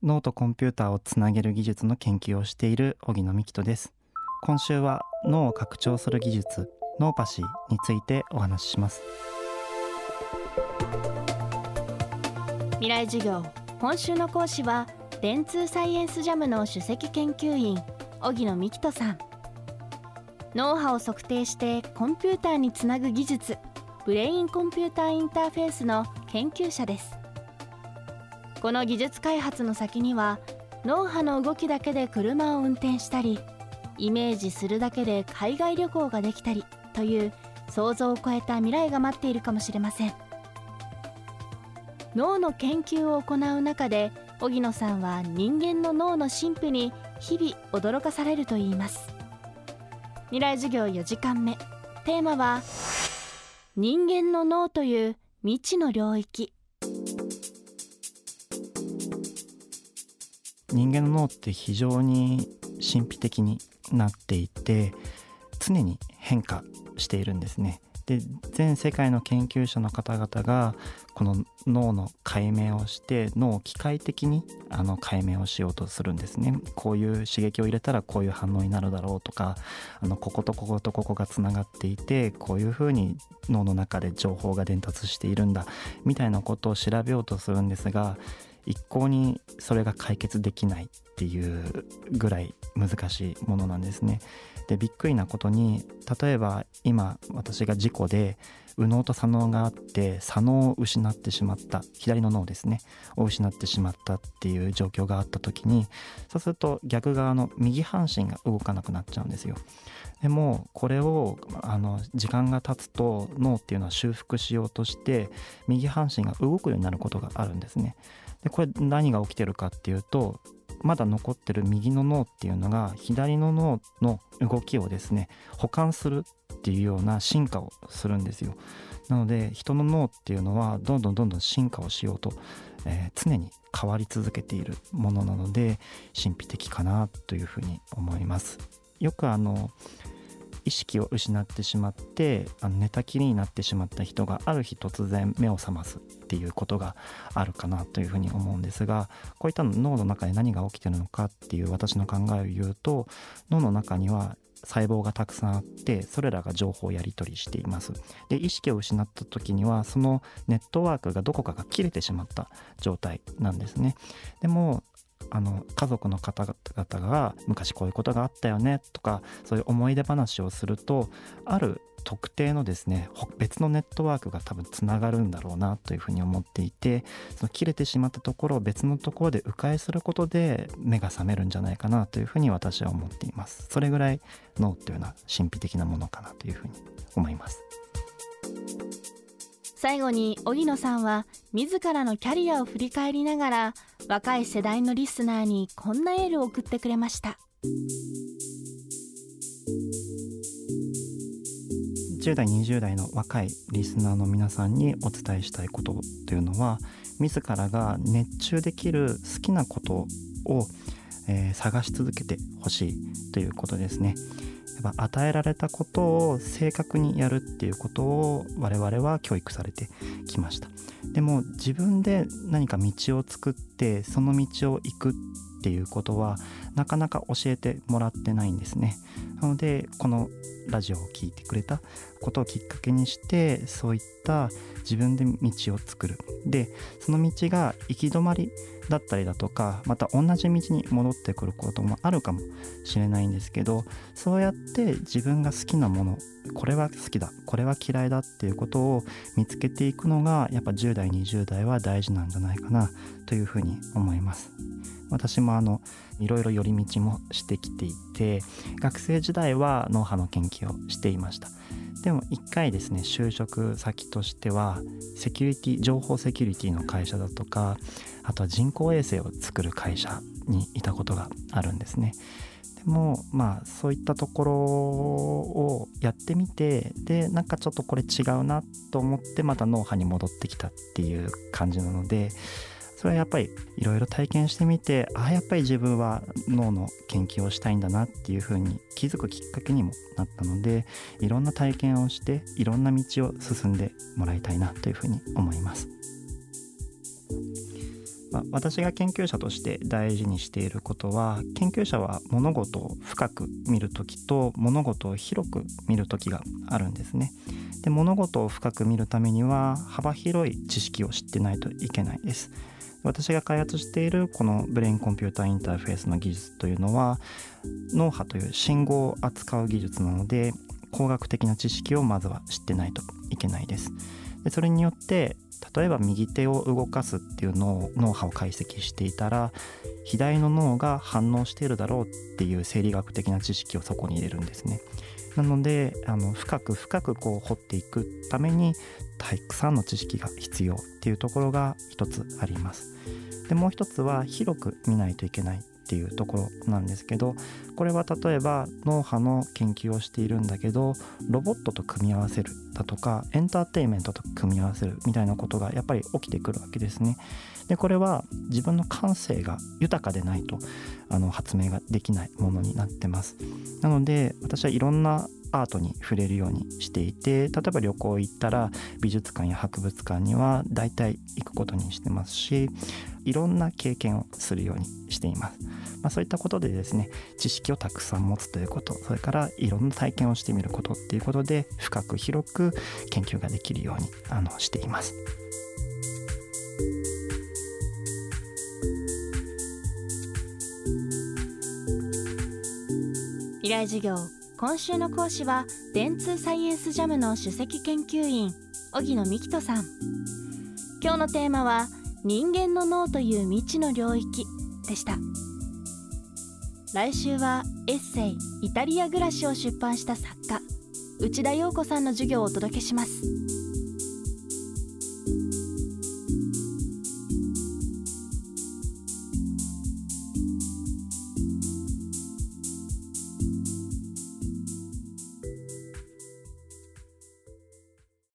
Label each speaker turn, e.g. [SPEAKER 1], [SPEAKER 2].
[SPEAKER 1] 脳とコンピューターをつなげる技術の研究をしている荻野美希人です。今週は脳を拡張する技術ノーパシーについてお話しします。
[SPEAKER 2] 未来授業今週の講師は電通サイエンスジャムの首席研究員荻野美希人さん。脳波を測定してコンピューターにつなぐ技術ブレインコンピューターインターフェースの研究者です。この技術開発の先には脳波の動きだけで車を運転したりイメージするだけで海外旅行ができたりという想像を超えた未来が待っているかもしれません。脳の研究を行う中で荻野さんは人間の脳の進歩に日々驚かされるといいます。未来授業4時間目。テーマは人間の脳という未知の領域。
[SPEAKER 1] 人間の脳って非常に神秘的になっていて常に変化しているんですね。で全世界の研究者の方々がこの脳の解明をして脳を機械的にあの解明をしようとするんですねこういう刺激を入れたらこういう反応になるだろうとかあのこことこことここがつながっていてこういうふうに脳の中で情報が伝達しているんだみたいなことを調べようとするんですが一向にそれが解決できないっていうぐらい難しいものなんですね。でびっくりなことに例えば今私が事故で右脳と左脳があって左脳を失ってしまった左の脳ですねを失ってしまったっていう状況があった時にそうすると逆側の右半身が動かなくなっちゃうんですよ。でもこれをあの時間が経つと脳っていうのは修復しようとして右半身が動くようになることがあるんですね。でこれ何が起きてるかっていうとまだ残ってる右の脳っていうのが左の脳の動きをですね補完するっていうような進化をするんですよ。なので人の脳っていうのはどんどんどんどん進化をしようと、えー、常に変わり続けているものなので神秘的かなというふうに思います。よくあの意識を失ってしまってあの寝たきりになってしまった人がある日突然目を覚ますっていうことがあるかなというふうに思うんですがこういった脳の中で何が起きてるのかっていう私の考えを言うと脳の中には細胞がたくさんあってそれらが情報をやり取りしています。で意識を失った時にはそのネットワークがどこかが切れてしまった状態なんですね。でもあの家族の方々が昔こういうことがあったよねとかそういう思い出話をするとある特定のですね別のネットワークが多分つながるんだろうなというふうに思っていてその切れてしまったところを別のところで迂回することで目が覚めるんじゃないかなというふうに私は思っています。それぐらい脳というのは神秘的なものかなというふうに思います。
[SPEAKER 2] 最後に荻野さんは自らのキャリアを振り返りながら若い世代のリスナーにこんなエールを送ってくれました
[SPEAKER 1] 10代20代の若いリスナーの皆さんにお伝えしたいことというのは自らが熱中できる好きなことを、えー、探し続けてほしいということですね。やっぱ与えられたことを正確にやるっていうことを我々は教育されてきました。でも自分で何か道を作ってその道を行くっていうことはなかなか教えてもらってないんですね。なのでこのラジオを聴いてくれたことをきっかけにしてそういった自分で道を作る。でその道が行き止まりだったりだとかまた同じ道に戻ってくることもあるかもしれないんですけどそうやっって自分が好きなものこれは好きだこれは嫌いだっていうことを見つけていくのがやっぱ10代20代は大事なんじゃないかなというふうに思います。私もあのいろいろ寄り道もしてきていて学生時代は脳波の研究をしていました。でも一回ですね就職先としてはセキュリティ情報セキュリティの会社だとかあとは人工衛星を作る会社にいたことがあるんですね。でもまあそういったところをやってみてでなんかちょっとこれ違うなと思ってまた脳波に戻ってきたっていう感じなのでそれはやっぱりいろいろ体験してみてああやっぱり自分は脳の研究をしたいんだなっていうふうに気づくきっかけにもなったのでいろんな体験をしていろんな道を進んでもらいたいなというふうに思います、私が研究者として大事にしていることは研究者は物事を深く見る時と物事を広く見る時があるんですね。で物事を深く見るためには幅広い知識を知ってないといけないです。私が開発しているこのブレインコンピューターインターフェースの技術というのは脳波という信号を扱う技術なので工学的な知識をまずは知ってないといけないです。でそれによって例えば右手を動かすっていうのを脳波を解析していたら左の脳が反応しているだろうっていう生理学的な知識をそこに入れるんですね。なのであの深く深くこう掘っていくためにたくさんの知識が必要っていうところが一つあります。でもう一つは広く見ないといけないっていうところなんですけどこれは例えば脳波の研究をしているんだけどロボットと組み合わせるだとかエンターテインメントと組み合わせるみたいなことがやっぱり起きてくるわけですね。でこれは自分の感性が豊かでないとあの発明ができないものになってます。なので私はいろんなアートに触れるようにしていて例えば旅行行ったら美術館や博物館には大体行くことにしてますしいろんな経験をするようにしています。まあ、そういったことでですね知識をたくさん持つということそれからいろんな体験をしてみることっていうことで深く広く研究ができるようにあのしています。
[SPEAKER 2] 未来授業今週の講師は電通サイエンスジャムの首席研究員荻野幹人さん。今日のテーマは人間の脳という未知の領域でした。来週はエッセイイタリア暮らしを出版した作家内田洋子さんの授業をお届けします。